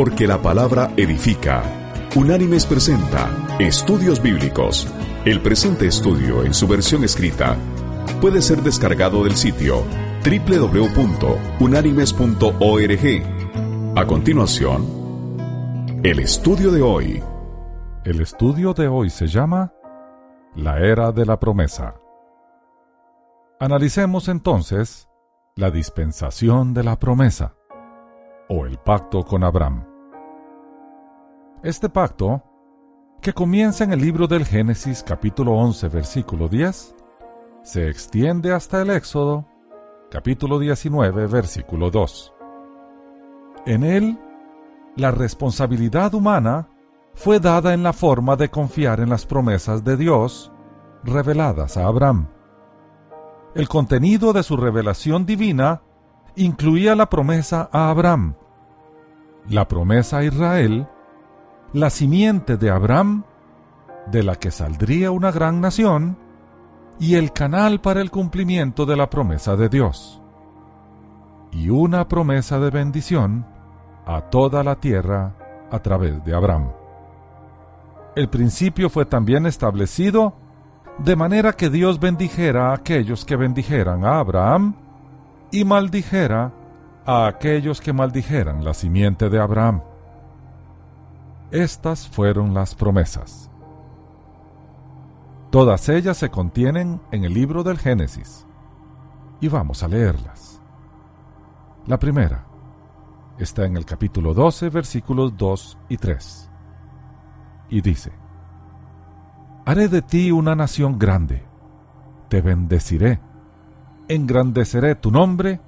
Porque la palabra edifica. Unánimes presenta Estudios Bíblicos. El presente estudio en su versión escrita puede ser descargado del sitio www.unánimes.org. A continuación, el estudio de hoy. El estudio de hoy se llama La Era de la Promesa. Analicemos entonces la dispensación de la promesa o el pacto con Abraham. Este pacto, que comienza en el libro del Génesis capítulo 11 versículo 10, se extiende hasta el Éxodo capítulo 19 versículo 2. En él, la responsabilidad humana fue dada en la forma de confiar en las promesas de Dios reveladas a Abraham. El contenido de su revelación divina incluía la promesa a Abraham, la promesa a Israel, la simiente de Abraham, de la que saldría una gran nación, y el canal para el cumplimiento de la promesa de Dios. Y una promesa de bendición a toda la tierra a través de Abraham. El principio fue también establecido de manera que Dios bendijera a aquellos que bendijeran a Abraham y maldijera a aquellos que maldijeran la simiente de Abraham. Estas fueron las promesas. Todas ellas se contienen en el libro del Génesis. Y vamos a leerlas. La primera está en el capítulo 12, versículos 2 y 3. Y dice, Haré de ti una nación grande, te bendeciré, engrandeceré tu nombre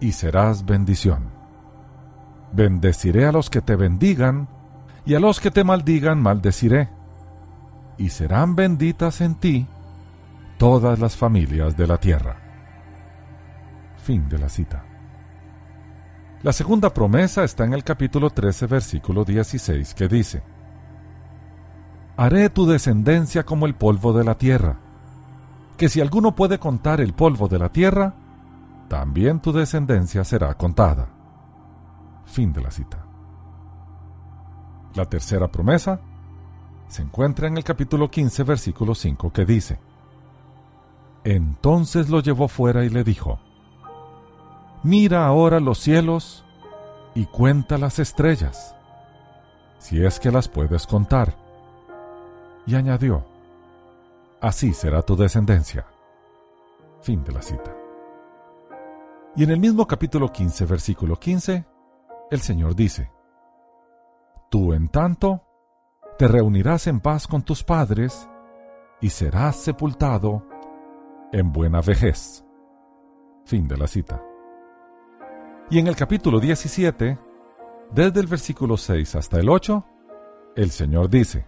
y serás bendición. Bendeciré a los que te bendigan, y a los que te maldigan maldeciré, y serán benditas en ti todas las familias de la tierra. Fin de la cita. La segunda promesa está en el capítulo 13, versículo 16, que dice, Haré tu descendencia como el polvo de la tierra, que si alguno puede contar el polvo de la tierra, también tu descendencia será contada. Fin de la cita. La tercera promesa se encuentra en el capítulo 15, versículo 5, que dice, Entonces lo llevó fuera y le dijo, Mira ahora los cielos y cuenta las estrellas, si es que las puedes contar. Y añadió, Así será tu descendencia. Fin de la cita. Y en el mismo capítulo 15, versículo 15, el Señor dice, Tú en tanto te reunirás en paz con tus padres y serás sepultado en buena vejez. Fin de la cita. Y en el capítulo 17, desde el versículo 6 hasta el 8, el Señor dice,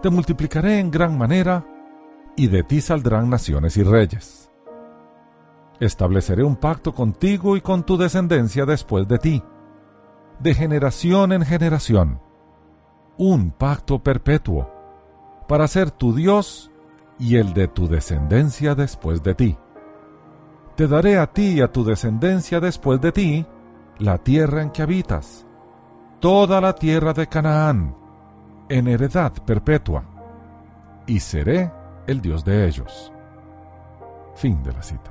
Te multiplicaré en gran manera, y de ti saldrán naciones y reyes estableceré un pacto contigo y con tu descendencia después de ti, de generación en generación, un pacto perpetuo, para ser tu Dios y el de tu descendencia después de ti. Te daré a ti y a tu descendencia después de ti la tierra en que habitas, toda la tierra de Canaán, en heredad perpetua, y seré el Dios de ellos. Fin de la cita.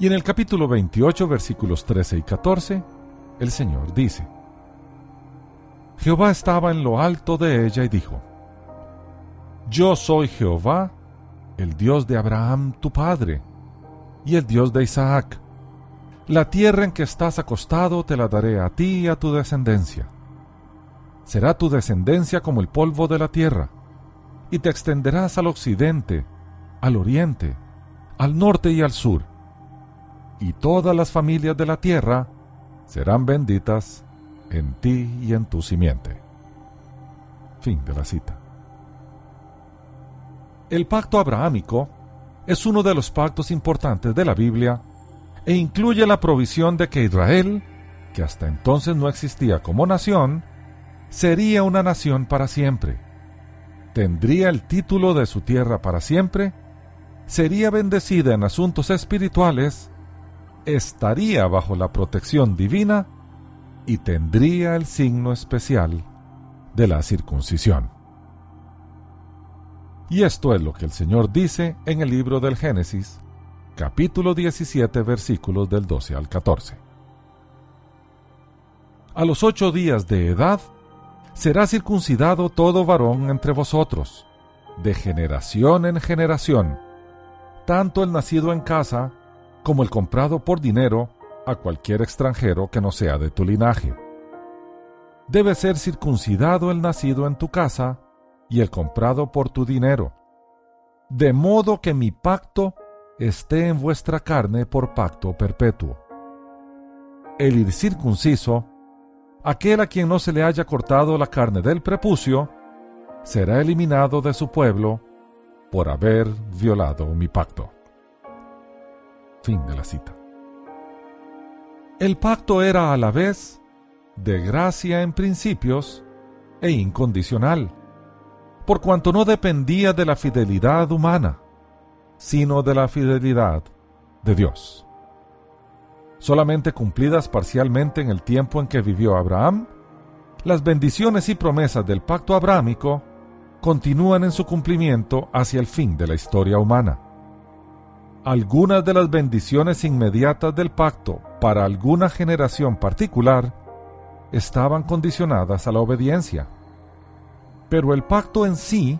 Y en el capítulo 28, versículos 13 y 14, el Señor dice, Jehová estaba en lo alto de ella y dijo, Yo soy Jehová, el Dios de Abraham tu padre, y el Dios de Isaac. La tierra en que estás acostado te la daré a ti y a tu descendencia. Será tu descendencia como el polvo de la tierra, y te extenderás al occidente, al oriente, al norte y al sur y todas las familias de la tierra serán benditas en ti y en tu simiente. Fin de la cita. El pacto abrahámico es uno de los pactos importantes de la Biblia e incluye la provisión de que Israel, que hasta entonces no existía como nación, sería una nación para siempre. Tendría el título de su tierra para siempre, sería bendecida en asuntos espirituales estaría bajo la protección divina y tendría el signo especial de la circuncisión. Y esto es lo que el Señor dice en el libro del Génesis, capítulo 17, versículos del 12 al 14. A los ocho días de edad será circuncidado todo varón entre vosotros, de generación en generación, tanto el nacido en casa como el comprado por dinero a cualquier extranjero que no sea de tu linaje. Debe ser circuncidado el nacido en tu casa y el comprado por tu dinero, de modo que mi pacto esté en vuestra carne por pacto perpetuo. El incircunciso, aquel a quien no se le haya cortado la carne del prepucio, será eliminado de su pueblo por haber violado mi pacto. Fin de la cita. El pacto era a la vez de gracia en principios e incondicional, por cuanto no dependía de la fidelidad humana, sino de la fidelidad de Dios. Solamente cumplidas parcialmente en el tiempo en que vivió Abraham, las bendiciones y promesas del pacto abrámico continúan en su cumplimiento hacia el fin de la historia humana. Algunas de las bendiciones inmediatas del pacto para alguna generación particular estaban condicionadas a la obediencia, pero el pacto en sí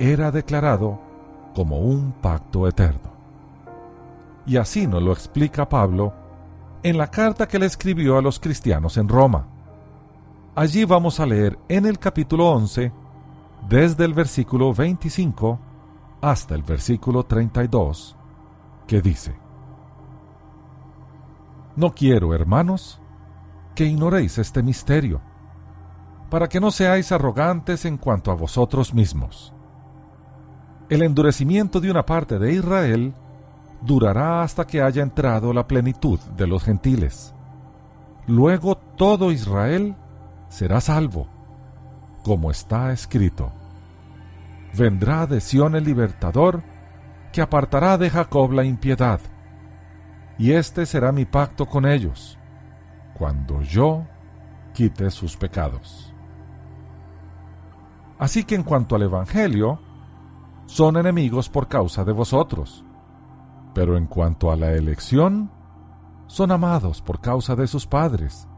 era declarado como un pacto eterno. Y así nos lo explica Pablo en la carta que le escribió a los cristianos en Roma. Allí vamos a leer en el capítulo 11 desde el versículo 25 hasta el versículo 32, que dice, No quiero, hermanos, que ignoréis este misterio, para que no seáis arrogantes en cuanto a vosotros mismos. El endurecimiento de una parte de Israel durará hasta que haya entrado la plenitud de los gentiles. Luego todo Israel será salvo como está escrito. Vendrá de Sión el libertador, que apartará de Jacob la impiedad, y este será mi pacto con ellos, cuando yo quite sus pecados. Así que en cuanto al Evangelio, son enemigos por causa de vosotros, pero en cuanto a la elección, son amados por causa de sus padres,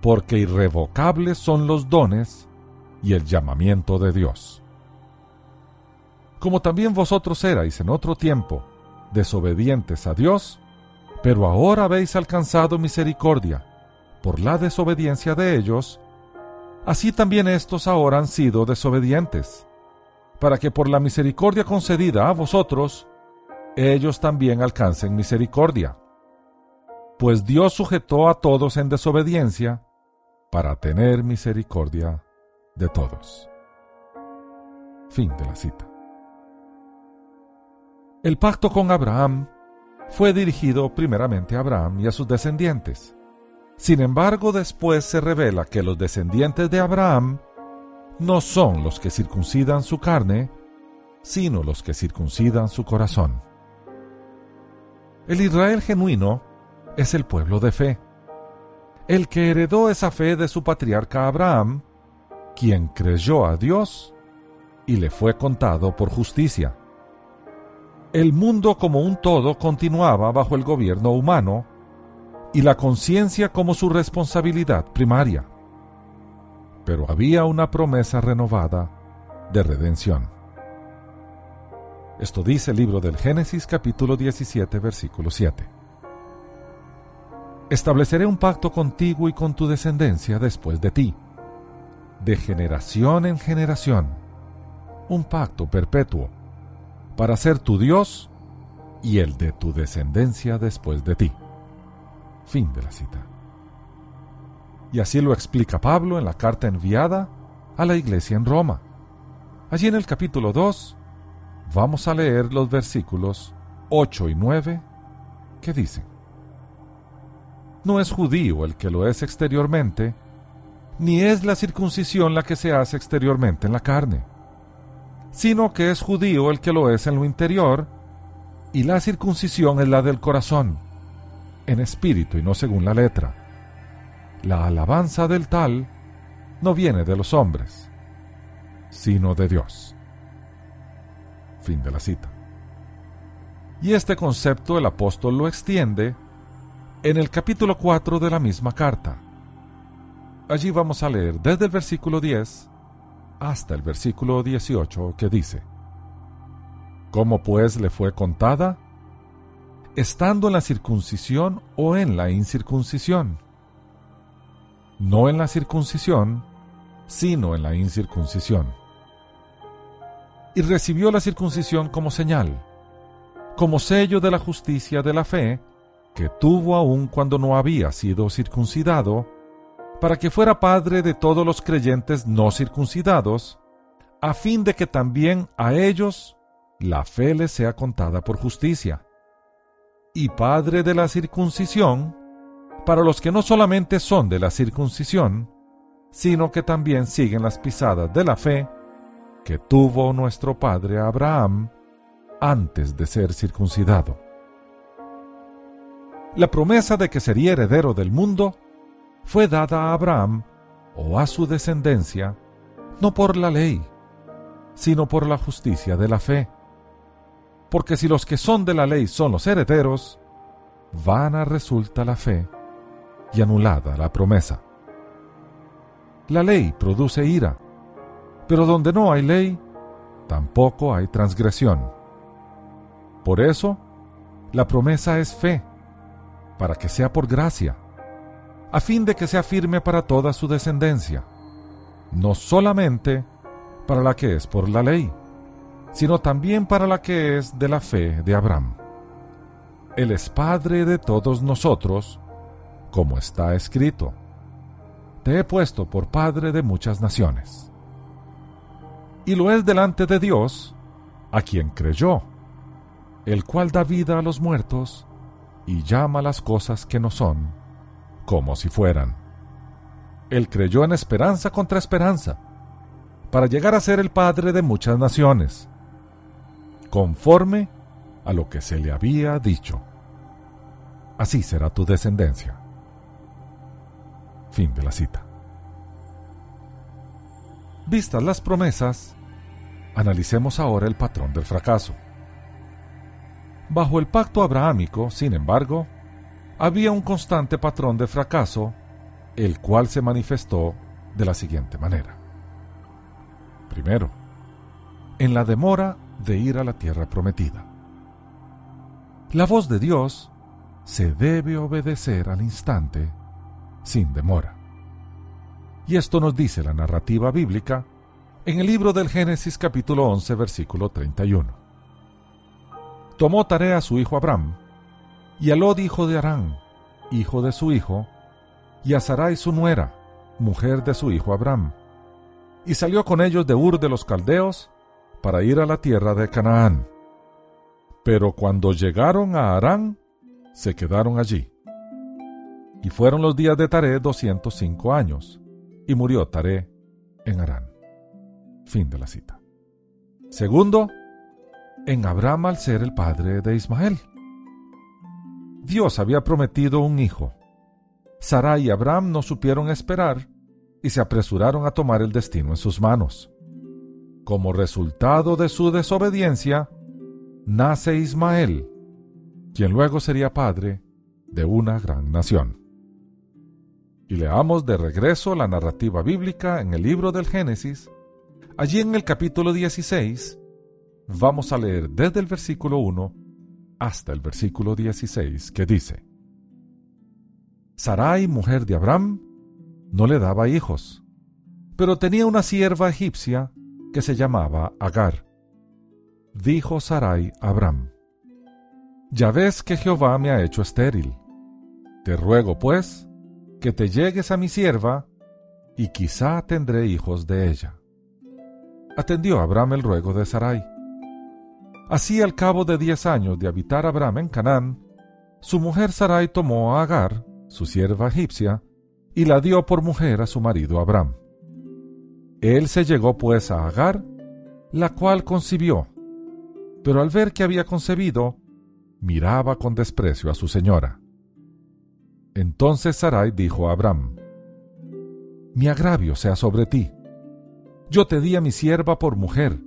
porque irrevocables son los dones y el llamamiento de Dios. Como también vosotros erais en otro tiempo desobedientes a Dios, pero ahora habéis alcanzado misericordia por la desobediencia de ellos, así también estos ahora han sido desobedientes, para que por la misericordia concedida a vosotros, ellos también alcancen misericordia. Pues Dios sujetó a todos en desobediencia para tener misericordia de todos. Fin de la cita. El pacto con Abraham fue dirigido primeramente a Abraham y a sus descendientes. Sin embargo, después se revela que los descendientes de Abraham no son los que circuncidan su carne, sino los que circuncidan su corazón. El Israel genuino es el pueblo de fe, el que heredó esa fe de su patriarca Abraham quien creyó a Dios y le fue contado por justicia. El mundo como un todo continuaba bajo el gobierno humano y la conciencia como su responsabilidad primaria. Pero había una promesa renovada de redención. Esto dice el libro del Génesis capítulo 17 versículo 7. Estableceré un pacto contigo y con tu descendencia después de ti de generación en generación, un pacto perpetuo, para ser tu Dios y el de tu descendencia después de ti. Fin de la cita. Y así lo explica Pablo en la carta enviada a la iglesia en Roma. Allí en el capítulo 2 vamos a leer los versículos 8 y 9 que dicen, No es judío el que lo es exteriormente, ni es la circuncisión la que se hace exteriormente en la carne, sino que es judío el que lo es en lo interior, y la circuncisión es la del corazón, en espíritu y no según la letra, la alabanza del tal no viene de los hombres, sino de Dios. Fin de la cita. Y este concepto el apóstol lo extiende en el capítulo 4 de la misma carta. Allí vamos a leer desde el versículo 10 hasta el versículo 18 que dice, ¿Cómo pues le fue contada? Estando en la circuncisión o en la incircuncisión. No en la circuncisión, sino en la incircuncisión. Y recibió la circuncisión como señal, como sello de la justicia de la fe, que tuvo aún cuando no había sido circuncidado, para que fuera padre de todos los creyentes no circuncidados, a fin de que también a ellos la fe les sea contada por justicia, y padre de la circuncisión, para los que no solamente son de la circuncisión, sino que también siguen las pisadas de la fe que tuvo nuestro padre Abraham antes de ser circuncidado. La promesa de que sería heredero del mundo fue dada a Abraham o a su descendencia no por la ley, sino por la justicia de la fe. Porque si los que son de la ley son los herederos, vana resulta la fe y anulada la promesa. La ley produce ira, pero donde no hay ley, tampoco hay transgresión. Por eso, la promesa es fe, para que sea por gracia, a fin de que sea firme para toda su descendencia, no solamente para la que es por la ley, sino también para la que es de la fe de Abraham. Él es Padre de todos nosotros, como está escrito te he puesto por Padre de muchas naciones. Y lo es delante de Dios, a quien creyó, el cual da vida a los muertos y llama las cosas que no son, como si fueran. Él creyó en esperanza contra esperanza, para llegar a ser el Padre de muchas naciones, conforme a lo que se le había dicho. Así será tu descendencia. Fin de la cita. Vistas las promesas, analicemos ahora el patrón del fracaso. Bajo el pacto abrahámico, sin embargo, había un constante patrón de fracaso, el cual se manifestó de la siguiente manera. Primero, en la demora de ir a la tierra prometida. La voz de Dios se debe obedecer al instante sin demora. Y esto nos dice la narrativa bíblica en el libro del Génesis capítulo 11 versículo 31. Tomó tarea a su hijo Abraham, y a Lod hijo de Arán, hijo de su hijo, y a Sarai su nuera, mujer de su hijo Abraham, y salió con ellos de Ur de los Caldeos para ir a la tierra de Canaán. Pero cuando llegaron a Arán, se quedaron allí. Y fueron los días de Taré 205 años, y murió Taré en Arán. Fin de la cita. Segundo, en Abraham al ser el padre de Ismael. Dios había prometido un hijo. Sarai y Abraham no supieron esperar y se apresuraron a tomar el destino en sus manos. Como resultado de su desobediencia, nace Ismael, quien luego sería padre de una gran nación y leamos de regreso la narrativa bíblica en el libro del Génesis, allí en el capítulo 16, vamos a leer desde el versículo 1 hasta el versículo 16, que dice, Sarai, mujer de Abraham, no le daba hijos, pero tenía una sierva egipcia que se llamaba Agar. Dijo Sarai a Abraham, Ya ves que Jehová me ha hecho estéril. Te ruego, pues, que te llegues a mi sierva, y quizá tendré hijos de ella. Atendió Abraham el ruego de Sarai. Así al cabo de diez años de habitar Abraham en Canaán, su mujer Sarai tomó a Agar, su sierva egipcia, y la dio por mujer a su marido Abraham. Él se llegó pues a Agar, la cual concibió, pero al ver que había concebido, miraba con desprecio a su señora. Entonces Sarai dijo a Abraham, mi agravio sea sobre ti. Yo te di a mi sierva por mujer,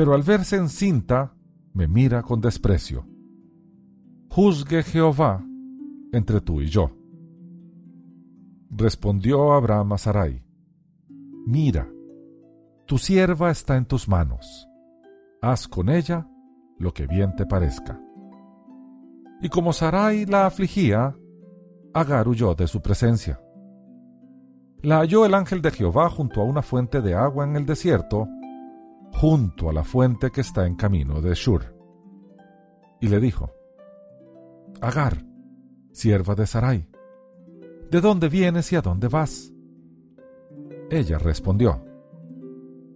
pero al verse encinta, me mira con desprecio. Juzgue Jehová entre tú y yo. Respondió Abraham a Sarai, Mira, tu sierva está en tus manos, haz con ella lo que bien te parezca. Y como Sarai la afligía, Agar huyó de su presencia. La halló el ángel de Jehová junto a una fuente de agua en el desierto, junto a la fuente que está en camino de Shur. Y le dijo, Agar, sierva de Sarai, ¿de dónde vienes y a dónde vas? Ella respondió,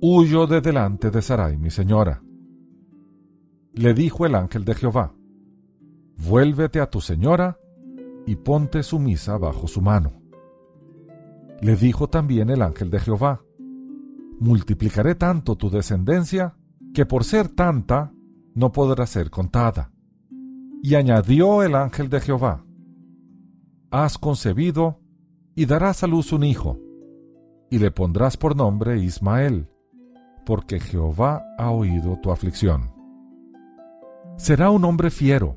Huyo de delante de Sarai, mi señora. Le dijo el ángel de Jehová, Vuélvete a tu señora y ponte sumisa bajo su mano. Le dijo también el ángel de Jehová, Multiplicaré tanto tu descendencia que por ser tanta no podrá ser contada. Y añadió el ángel de Jehová, Has concebido y darás a luz un hijo, y le pondrás por nombre Ismael, porque Jehová ha oído tu aflicción. Será un hombre fiero,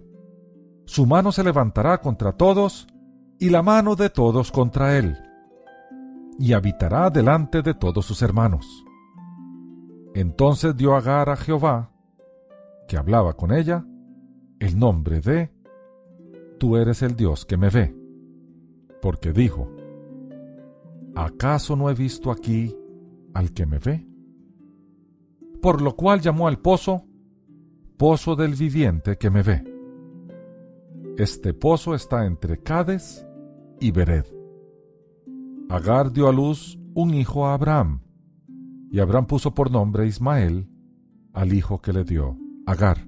su mano se levantará contra todos, y la mano de todos contra él, y habitará delante de todos sus hermanos. Entonces dio Agar a Jehová, que hablaba con ella, el nombre de Tú eres el Dios que me ve, porque dijo, ¿acaso no he visto aquí al que me ve? Por lo cual llamó al pozo, Pozo del viviente que me ve. Este pozo está entre Cades y Bered. Agar dio a luz un hijo a Abraham, y Abraham puso por nombre Ismael al hijo que le dio Agar.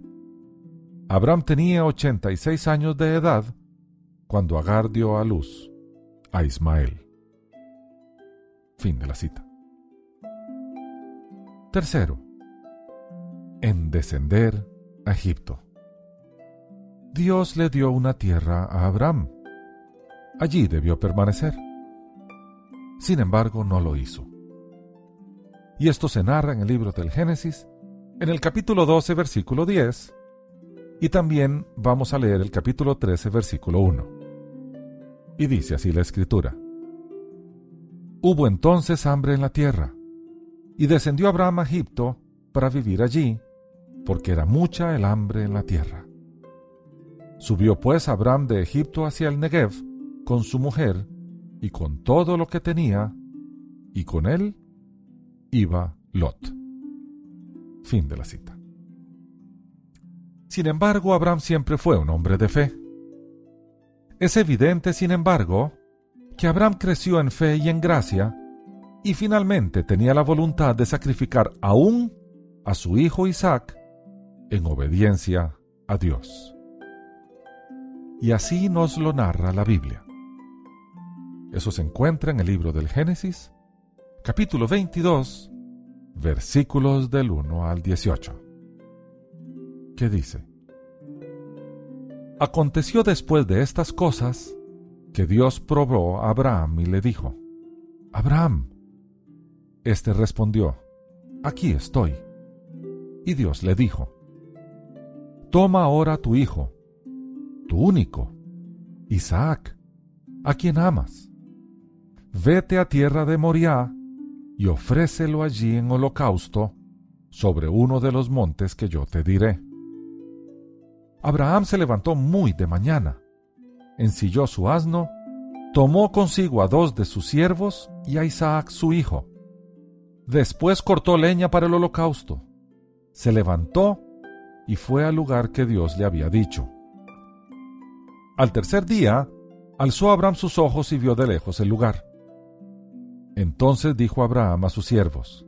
Abraham tenía 86 años de edad cuando Agar dio a luz a Ismael. Fin de la cita. Tercero, en descender a Egipto. Dios le dio una tierra a Abraham. Allí debió permanecer. Sin embargo, no lo hizo. Y esto se narra en el libro del Génesis, en el capítulo 12, versículo 10, y también vamos a leer el capítulo 13, versículo 1. Y dice así la escritura. Hubo entonces hambre en la tierra, y descendió Abraham a Egipto para vivir allí, porque era mucha el hambre en la tierra. Subió pues Abraham de Egipto hacia el Negev con su mujer y con todo lo que tenía, y con él iba Lot. Fin de la cita. Sin embargo, Abraham siempre fue un hombre de fe. Es evidente, sin embargo, que Abraham creció en fe y en gracia, y finalmente tenía la voluntad de sacrificar aún a su hijo Isaac en obediencia a Dios. Y así nos lo narra la Biblia. Eso se encuentra en el libro del Génesis, capítulo 22, versículos del 1 al 18. ¿Qué dice? Aconteció después de estas cosas que Dios probó a Abraham y le dijo, Abraham. Este respondió, Aquí estoy. Y Dios le dijo, Toma ahora tu hijo tu único, Isaac, a quien amas. Vete a tierra de Moriah y ofrécelo allí en holocausto sobre uno de los montes que yo te diré. Abraham se levantó muy de mañana, ensilló su asno, tomó consigo a dos de sus siervos y a Isaac su hijo. Después cortó leña para el holocausto, se levantó y fue al lugar que Dios le había dicho. Al tercer día, alzó Abraham sus ojos y vio de lejos el lugar. Entonces dijo Abraham a sus siervos,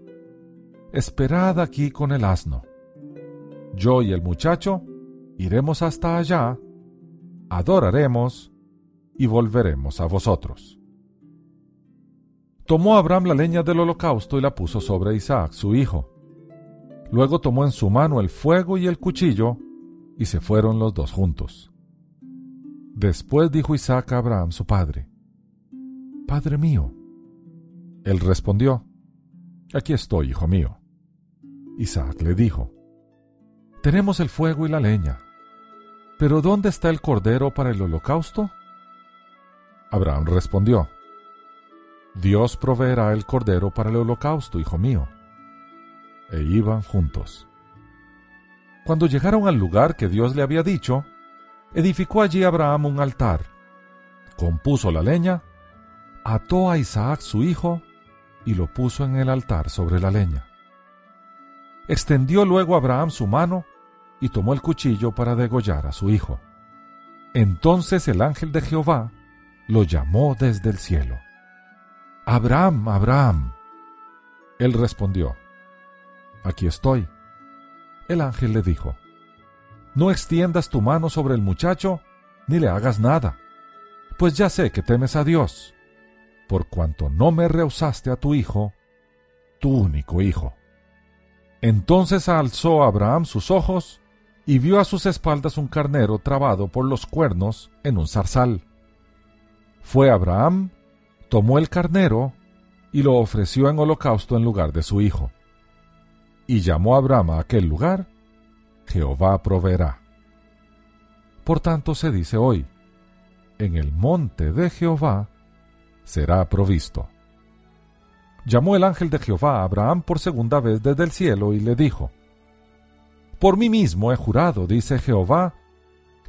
Esperad aquí con el asno. Yo y el muchacho iremos hasta allá, adoraremos y volveremos a vosotros. Tomó Abraham la leña del holocausto y la puso sobre Isaac, su hijo. Luego tomó en su mano el fuego y el cuchillo, y se fueron los dos juntos. Después dijo Isaac a Abraham su padre, Padre mío. Él respondió, Aquí estoy, hijo mío. Isaac le dijo, Tenemos el fuego y la leña, pero ¿dónde está el cordero para el holocausto? Abraham respondió, Dios proveerá el cordero para el holocausto, hijo mío. E iban juntos. Cuando llegaron al lugar que Dios le había dicho, edificó allí Abraham un altar, compuso la leña, ató a Isaac su hijo y lo puso en el altar sobre la leña. Extendió luego Abraham su mano y tomó el cuchillo para degollar a su hijo. Entonces el ángel de Jehová lo llamó desde el cielo. Abraham, Abraham. Él respondió, Aquí estoy. El ángel le dijo, No extiendas tu mano sobre el muchacho, ni le hagas nada, pues ya sé que temes a Dios por cuanto no me rehusaste a tu hijo, tu único hijo. Entonces alzó Abraham sus ojos y vio a sus espaldas un carnero trabado por los cuernos en un zarzal. Fue Abraham, tomó el carnero y lo ofreció en holocausto en lugar de su hijo. Y llamó Abraham a aquel lugar, Jehová proveerá. Por tanto se dice hoy, en el monte de Jehová será provisto. Llamó el ángel de Jehová a Abraham por segunda vez desde el cielo y le dijo, Por mí mismo he jurado, dice Jehová,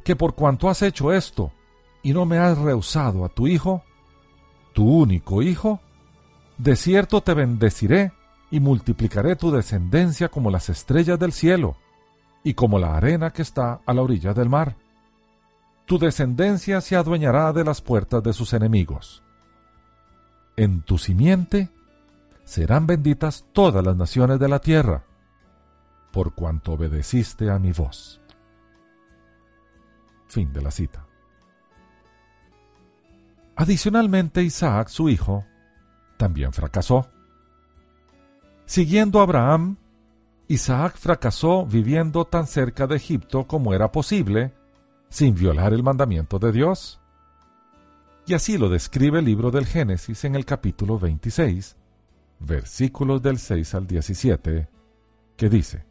que por cuanto has hecho esto y no me has rehusado a tu hijo, tu único hijo, de cierto te bendeciré y multiplicaré tu descendencia como las estrellas del cielo y como la arena que está a la orilla del mar. Tu descendencia se adueñará de las puertas de sus enemigos en tu simiente serán benditas todas las naciones de la tierra, por cuanto obedeciste a mi voz. Fin de la cita. Adicionalmente, Isaac, su hijo, también fracasó. Siguiendo a Abraham, Isaac fracasó viviendo tan cerca de Egipto como era posible, sin violar el mandamiento de Dios. Y así lo describe el libro del Génesis en el capítulo 26, versículos del 6 al 17, que dice,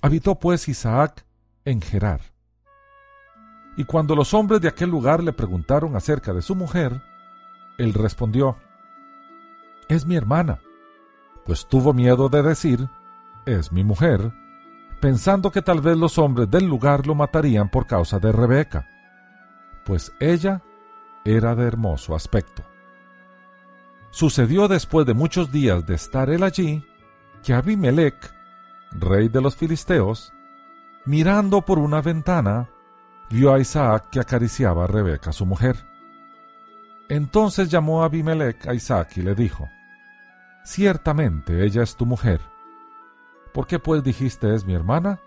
Habitó pues Isaac en Gerar. Y cuando los hombres de aquel lugar le preguntaron acerca de su mujer, él respondió, Es mi hermana, pues tuvo miedo de decir, Es mi mujer, pensando que tal vez los hombres del lugar lo matarían por causa de Rebeca, pues ella era de hermoso aspecto. Sucedió después de muchos días de estar él allí, que Abimelech, rey de los filisteos, mirando por una ventana, vio a Isaac que acariciaba a Rebeca su mujer. Entonces llamó Abimelech a Isaac y le dijo, Ciertamente ella es tu mujer. ¿Por qué pues dijiste es mi hermana?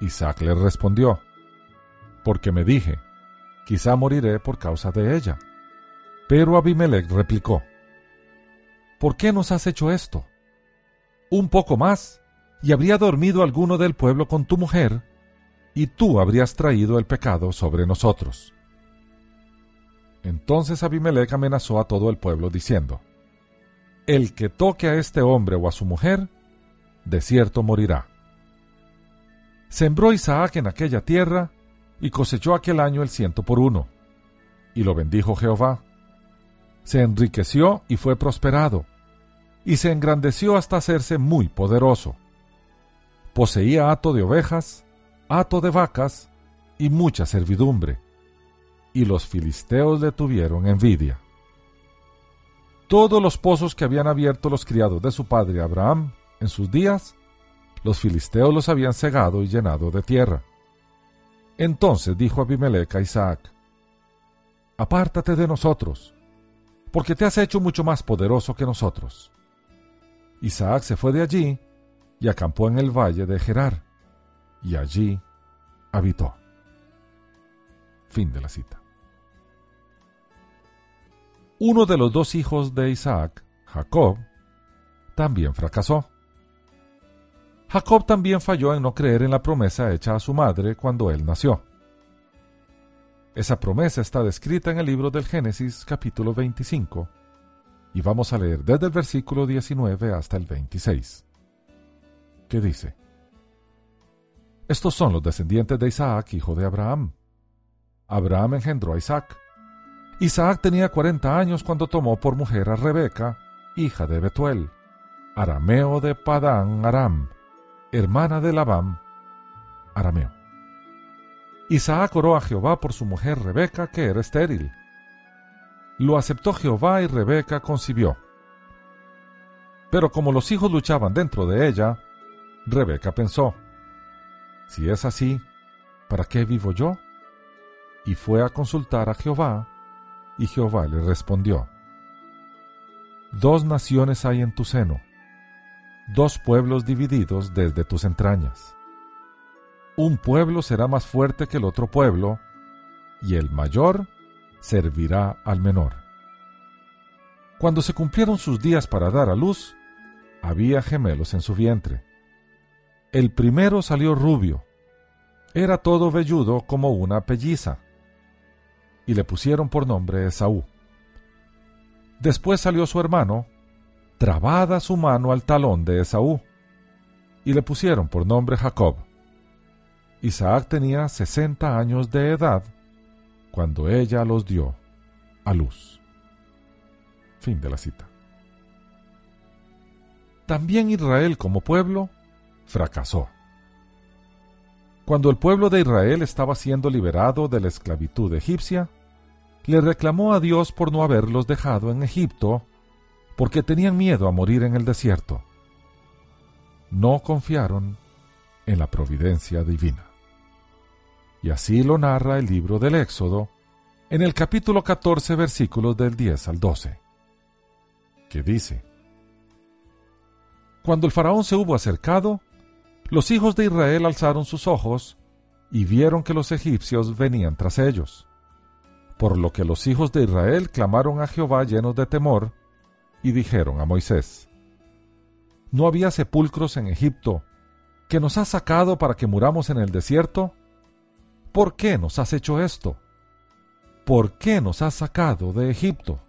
Isaac le respondió, Porque me dije, quizá moriré por causa de ella. Pero Abimelech replicó, ¿Por qué nos has hecho esto? Un poco más, y habría dormido alguno del pueblo con tu mujer, y tú habrías traído el pecado sobre nosotros. Entonces Abimelech amenazó a todo el pueblo diciendo, El que toque a este hombre o a su mujer, de cierto morirá. Sembró Isaac en aquella tierra y cosechó aquel año el ciento por uno. Y lo bendijo Jehová. Se enriqueció y fue prosperado, y se engrandeció hasta hacerse muy poderoso. Poseía hato de ovejas, hato de vacas y mucha servidumbre, y los filisteos le tuvieron envidia. Todos los pozos que habían abierto los criados de su padre Abraham en sus días, los filisteos los habían cegado y llenado de tierra. Entonces dijo Abimelech a Isaac, Apártate de nosotros, porque te has hecho mucho más poderoso que nosotros. Isaac se fue de allí y acampó en el valle de Gerar, y allí habitó. Fin de la cita. Uno de los dos hijos de Isaac, Jacob, también fracasó. Jacob también falló en no creer en la promesa hecha a su madre cuando él nació. Esa promesa está descrita en el libro del Génesis capítulo 25, y vamos a leer desde el versículo 19 hasta el 26. ¿Qué dice? Estos son los descendientes de Isaac, hijo de Abraham. Abraham engendró a Isaac. Isaac tenía 40 años cuando tomó por mujer a Rebeca, hija de Betuel, arameo de Padán Aram, hermana de Labán, arameo. Isaac oró a Jehová por su mujer Rebeca, que era estéril. Lo aceptó Jehová y Rebeca concibió. Pero como los hijos luchaban dentro de ella, Rebeca pensó, si es así, ¿para qué vivo yo? Y fue a consultar a Jehová, y Jehová le respondió, Dos naciones hay en tu seno, dos pueblos divididos desde tus entrañas. Un pueblo será más fuerte que el otro pueblo, y el mayor servirá al menor. Cuando se cumplieron sus días para dar a luz, había gemelos en su vientre. El primero salió rubio, era todo velludo como una pelliza, y le pusieron por nombre Esaú. Después salió su hermano, trabada su mano al talón de Esaú, y le pusieron por nombre Jacob. Isaac tenía sesenta años de edad cuando ella los dio a luz. Fin de la cita. También Israel como pueblo fracasó. Cuando el pueblo de Israel estaba siendo liberado de la esclavitud egipcia, le reclamó a Dios por no haberlos dejado en Egipto, porque tenían miedo a morir en el desierto. No confiaron en la providencia divina. Y así lo narra el libro del Éxodo, en el capítulo 14, versículos del 10 al 12, que dice, Cuando el faraón se hubo acercado, los hijos de Israel alzaron sus ojos y vieron que los egipcios venían tras ellos. Por lo que los hijos de Israel clamaron a Jehová llenos de temor y dijeron a Moisés, ¿No había sepulcros en Egipto que nos has sacado para que muramos en el desierto? ¿Por qué nos has hecho esto? ¿Por qué nos has sacado de Egipto?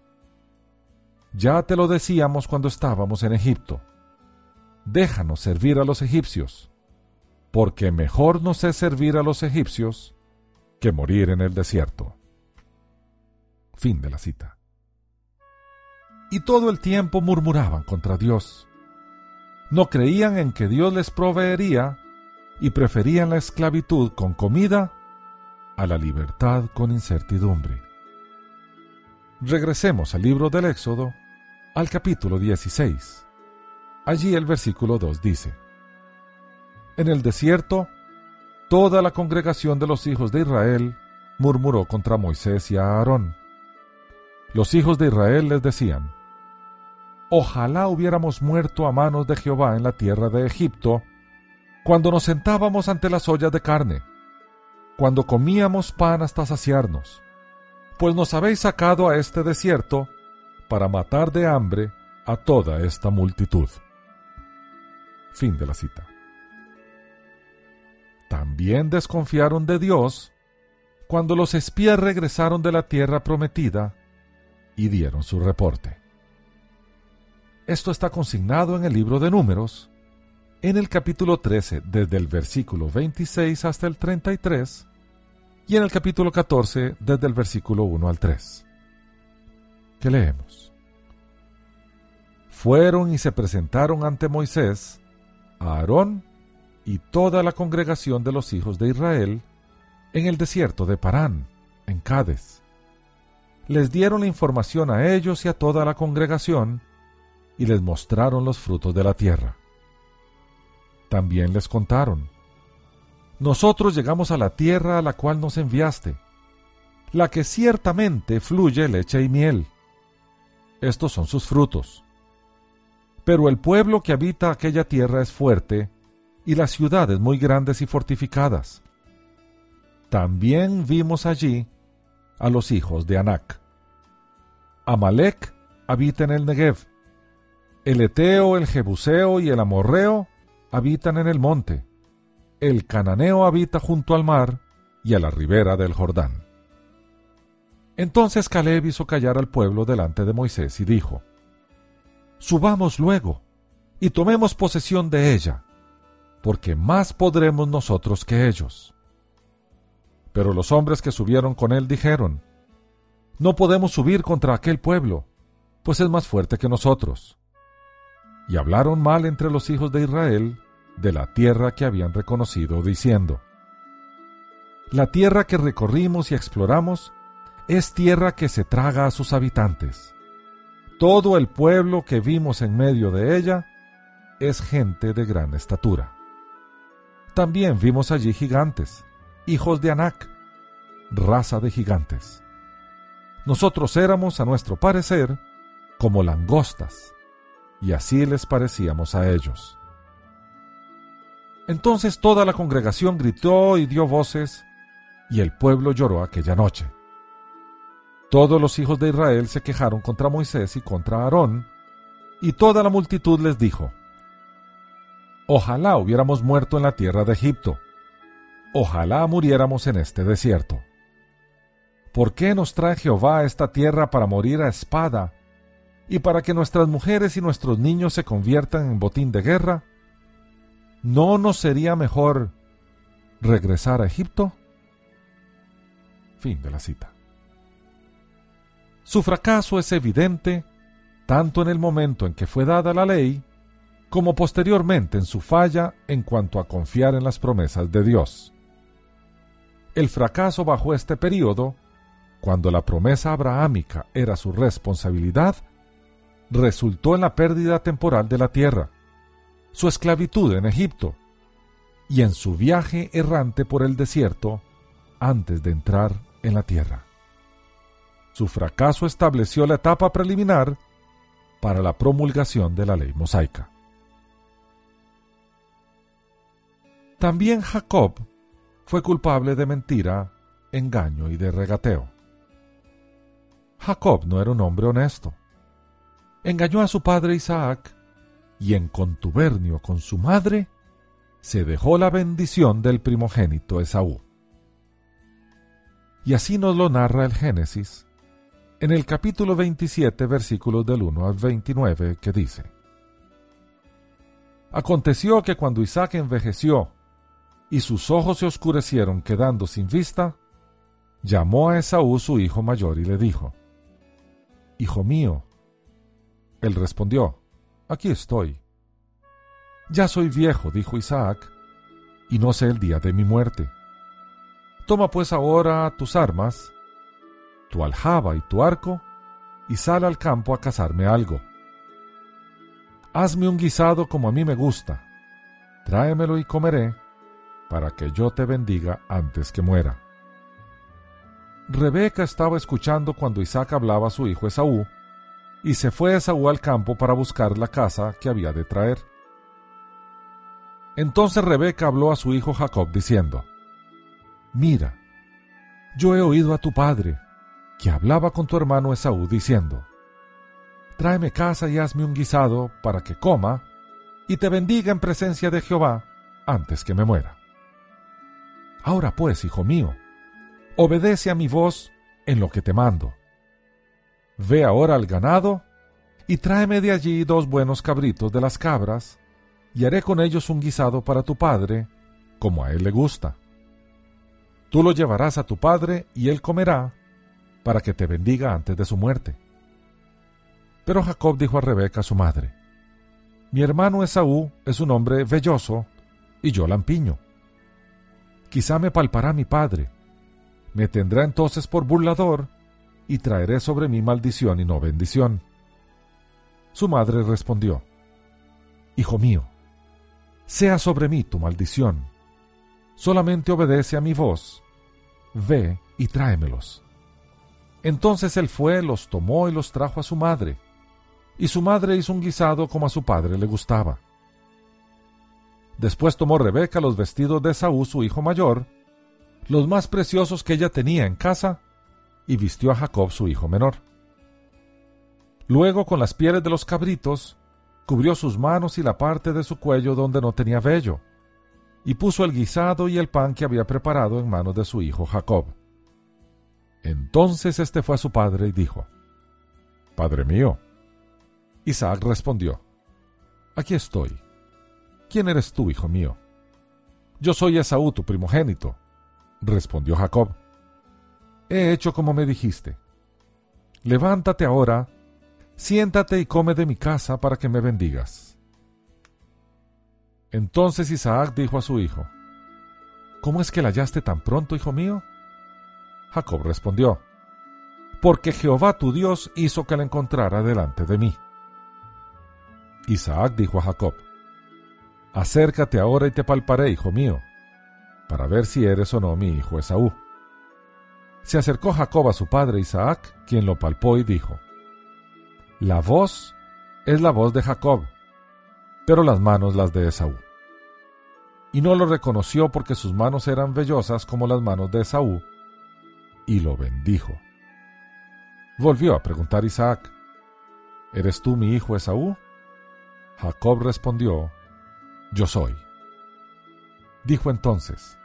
Ya te lo decíamos cuando estábamos en Egipto. Déjanos servir a los egipcios, porque mejor nos es servir a los egipcios que morir en el desierto. Fin de la cita. Y todo el tiempo murmuraban contra Dios. No creían en que Dios les proveería y preferían la esclavitud con comida a la libertad con incertidumbre. Regresemos al libro del Éxodo, al capítulo 16. Allí el versículo 2 dice, En el desierto, toda la congregación de los hijos de Israel murmuró contra Moisés y a Aarón. Los hijos de Israel les decían, Ojalá hubiéramos muerto a manos de Jehová en la tierra de Egipto, cuando nos sentábamos ante las ollas de carne cuando comíamos pan hasta saciarnos, pues nos habéis sacado a este desierto para matar de hambre a toda esta multitud. Fin de la cita. También desconfiaron de Dios cuando los espías regresaron de la tierra prometida y dieron su reporte. Esto está consignado en el libro de números, en el capítulo 13, desde el versículo 26 hasta el 33, y en el capítulo 14 desde el versículo 1 al 3. ¿Qué leemos? Fueron y se presentaron ante Moisés, Aarón y toda la congregación de los hijos de Israel en el desierto de Parán, en Cádiz. Les dieron la información a ellos y a toda la congregación y les mostraron los frutos de la tierra. También les contaron nosotros llegamos a la tierra a la cual nos enviaste, la que ciertamente fluye leche y miel. Estos son sus frutos. Pero el pueblo que habita aquella tierra es fuerte, y las ciudades muy grandes y fortificadas. También vimos allí a los hijos de Anac. Amalek habita en el Negev. El Eteo, el Jebuseo y el Amorreo habitan en el monte el cananeo habita junto al mar y a la ribera del Jordán. Entonces Caleb hizo callar al pueblo delante de Moisés y dijo, Subamos luego y tomemos posesión de ella, porque más podremos nosotros que ellos. Pero los hombres que subieron con él dijeron, No podemos subir contra aquel pueblo, pues es más fuerte que nosotros. Y hablaron mal entre los hijos de Israel de la tierra que habían reconocido, diciendo, La tierra que recorrimos y exploramos es tierra que se traga a sus habitantes. Todo el pueblo que vimos en medio de ella es gente de gran estatura. También vimos allí gigantes, hijos de Anac, raza de gigantes. Nosotros éramos, a nuestro parecer, como langostas, y así les parecíamos a ellos. Entonces toda la congregación gritó y dio voces, y el pueblo lloró aquella noche. Todos los hijos de Israel se quejaron contra Moisés y contra Aarón, y toda la multitud les dijo, Ojalá hubiéramos muerto en la tierra de Egipto, ojalá muriéramos en este desierto. ¿Por qué nos trae Jehová a esta tierra para morir a espada y para que nuestras mujeres y nuestros niños se conviertan en botín de guerra? ¿No nos sería mejor regresar a Egipto? Fin de la cita. Su fracaso es evidente tanto en el momento en que fue dada la ley, como posteriormente en su falla en cuanto a confiar en las promesas de Dios. El fracaso bajo este período cuando la promesa abrahámica era su responsabilidad, resultó en la pérdida temporal de la tierra, su esclavitud en Egipto y en su viaje errante por el desierto antes de entrar en la tierra. Su fracaso estableció la etapa preliminar para la promulgación de la ley mosaica. También Jacob fue culpable de mentira, engaño y de regateo. Jacob no era un hombre honesto. Engañó a su padre Isaac y en contubernio con su madre se dejó la bendición del primogénito Esaú. Y así nos lo narra el Génesis en el capítulo 27 versículos del 1 al 29 que dice, Aconteció que cuando Isaac envejeció y sus ojos se oscurecieron quedando sin vista, llamó a Esaú su hijo mayor y le dijo, Hijo mío. Él respondió, Aquí estoy. Ya soy viejo, dijo Isaac, y no sé el día de mi muerte. Toma pues ahora tus armas, tu aljaba y tu arco, y sal al campo a cazarme algo. Hazme un guisado como a mí me gusta, tráemelo y comeré, para que yo te bendiga antes que muera. Rebeca estaba escuchando cuando Isaac hablaba a su hijo Esaú, y se fue Esaú al campo para buscar la casa que había de traer. Entonces Rebeca habló a su hijo Jacob diciendo, Mira, yo he oído a tu padre, que hablaba con tu hermano Esaú diciendo, Tráeme casa y hazme un guisado para que coma, y te bendiga en presencia de Jehová antes que me muera. Ahora pues, hijo mío, obedece a mi voz en lo que te mando. Ve ahora al ganado y tráeme de allí dos buenos cabritos de las cabras, y haré con ellos un guisado para tu padre, como a él le gusta. Tú lo llevarás a tu padre y él comerá, para que te bendiga antes de su muerte. Pero Jacob dijo a Rebeca su madre, Mi hermano Esaú es un hombre velloso, y yo lampiño. Quizá me palpará mi padre, me tendrá entonces por burlador, y traeré sobre mí maldición y no bendición. Su madre respondió, Hijo mío, sea sobre mí tu maldición, solamente obedece a mi voz, ve y tráemelos. Entonces él fue, los tomó y los trajo a su madre, y su madre hizo un guisado como a su padre le gustaba. Después tomó Rebeca los vestidos de Saúl, su hijo mayor, los más preciosos que ella tenía en casa, y vistió a Jacob su hijo menor. Luego con las pieles de los cabritos, cubrió sus manos y la parte de su cuello donde no tenía vello, y puso el guisado y el pan que había preparado en manos de su hijo Jacob. Entonces éste fue a su padre y dijo, Padre mío. Isaac respondió, Aquí estoy. ¿Quién eres tú, hijo mío? Yo soy Esaú, tu primogénito, respondió Jacob. He hecho como me dijiste. Levántate ahora, siéntate y come de mi casa para que me bendigas. Entonces Isaac dijo a su hijo, ¿Cómo es que la hallaste tan pronto, hijo mío? Jacob respondió, Porque Jehová tu Dios hizo que la encontrara delante de mí. Isaac dijo a Jacob, Acércate ahora y te palparé, hijo mío, para ver si eres o no mi hijo Esaú. Se acercó Jacob a su padre Isaac, quien lo palpó y dijo, La voz es la voz de Jacob, pero las manos las de Esaú. Y no lo reconoció porque sus manos eran vellosas como las manos de Esaú, y lo bendijo. Volvió a preguntar Isaac, ¿Eres tú mi hijo Esaú? Jacob respondió, Yo soy. Dijo entonces,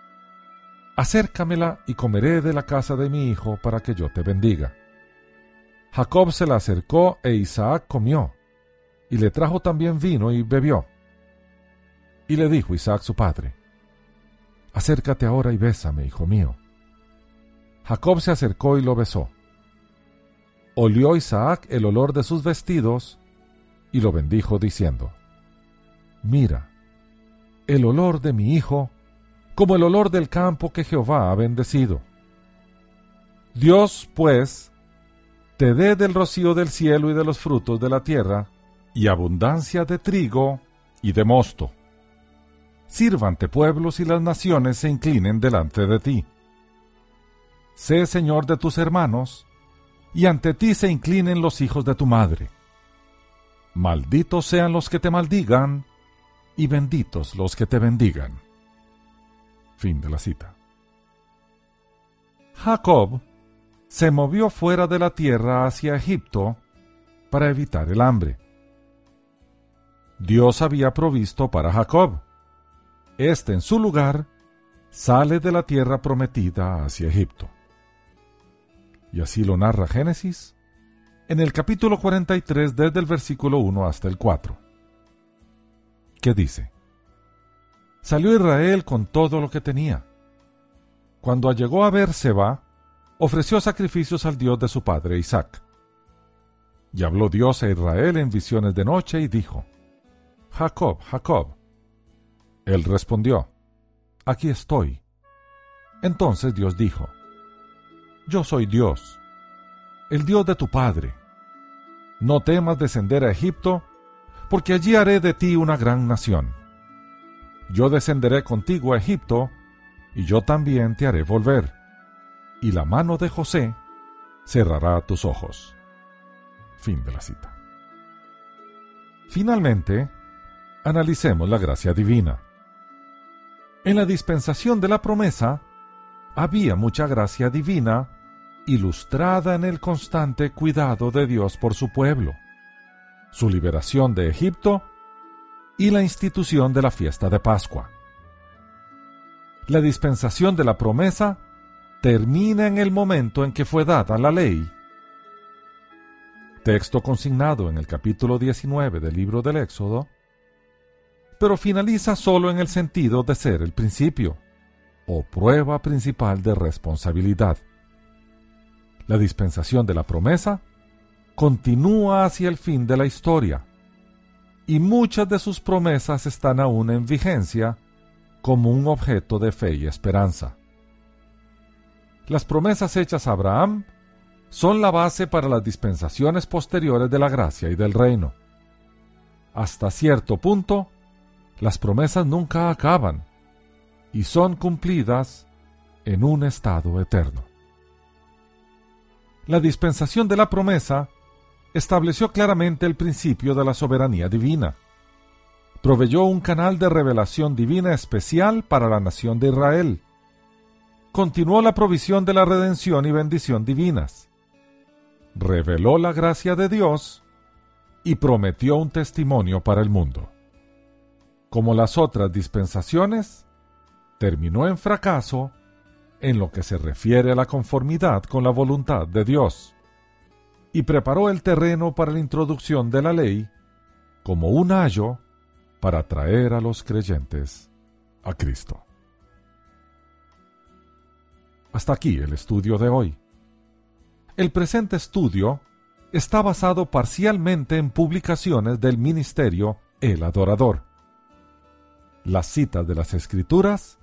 Acércamela y comeré de la casa de mi hijo para que yo te bendiga. Jacob se la acercó e Isaac comió, y le trajo también vino y bebió. Y le dijo Isaac su padre, Acércate ahora y bésame, hijo mío. Jacob se acercó y lo besó. Olió Isaac el olor de sus vestidos y lo bendijo diciendo, Mira, el olor de mi hijo, como el olor del campo que Jehová ha bendecido. Dios, pues, te dé del rocío del cielo y de los frutos de la tierra, y abundancia de trigo y de mosto. Sírvante pueblos y las naciones se inclinen delante de ti. Sé Señor de tus hermanos, y ante ti se inclinen los hijos de tu madre. Malditos sean los que te maldigan, y benditos los que te bendigan. Fin de la cita. Jacob se movió fuera de la tierra hacia Egipto para evitar el hambre. Dios había provisto para Jacob. Este en su lugar sale de la tierra prometida hacia Egipto. Y así lo narra Génesis en el capítulo 43 desde el versículo 1 hasta el 4. ¿Qué dice? Salió Israel con todo lo que tenía. Cuando llegó a Berseba, ofreció sacrificios al Dios de su padre Isaac. Y habló Dios a Israel en visiones de noche y dijo, Jacob, Jacob. Él respondió, Aquí estoy. Entonces Dios dijo, Yo soy Dios el Dios de tu Padre. No temas descender a Egipto, porque allí haré de ti una gran nación. Yo descenderé contigo a Egipto, y yo también te haré volver, y la mano de José cerrará tus ojos. Fin de la cita. Finalmente, analicemos la gracia divina. En la dispensación de la promesa, había mucha gracia divina ilustrada en el constante cuidado de Dios por su pueblo, su liberación de Egipto y la institución de la fiesta de Pascua. La dispensación de la promesa termina en el momento en que fue dada la ley. Texto consignado en el capítulo 19 del libro del Éxodo, pero finaliza solo en el sentido de ser el principio, o prueba principal de responsabilidad la dispensación de la promesa, continúa hacia el fin de la historia, y muchas de sus promesas están aún en vigencia como un objeto de fe y esperanza. Las promesas hechas a Abraham son la base para las dispensaciones posteriores de la gracia y del reino. Hasta cierto punto, las promesas nunca acaban y son cumplidas en un estado eterno la dispensación de la promesa estableció claramente el principio de la soberanía divina. Proveyó un canal de revelación divina especial para la nación de Israel. Continuó la provisión de la redención y bendición divinas. Reveló la gracia de Dios y prometió un testimonio para el mundo. Como las otras dispensaciones, terminó en fracaso en lo que se refiere a la conformidad con la voluntad de Dios. Y preparó el terreno para la introducción de la ley como un ayo para traer a los creyentes a Cristo. Hasta aquí el estudio de hoy. El presente estudio está basado parcialmente en publicaciones del ministerio El Adorador. Las citas de las Escrituras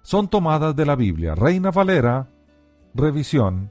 son tomadas de la Biblia Reina Valera, revisión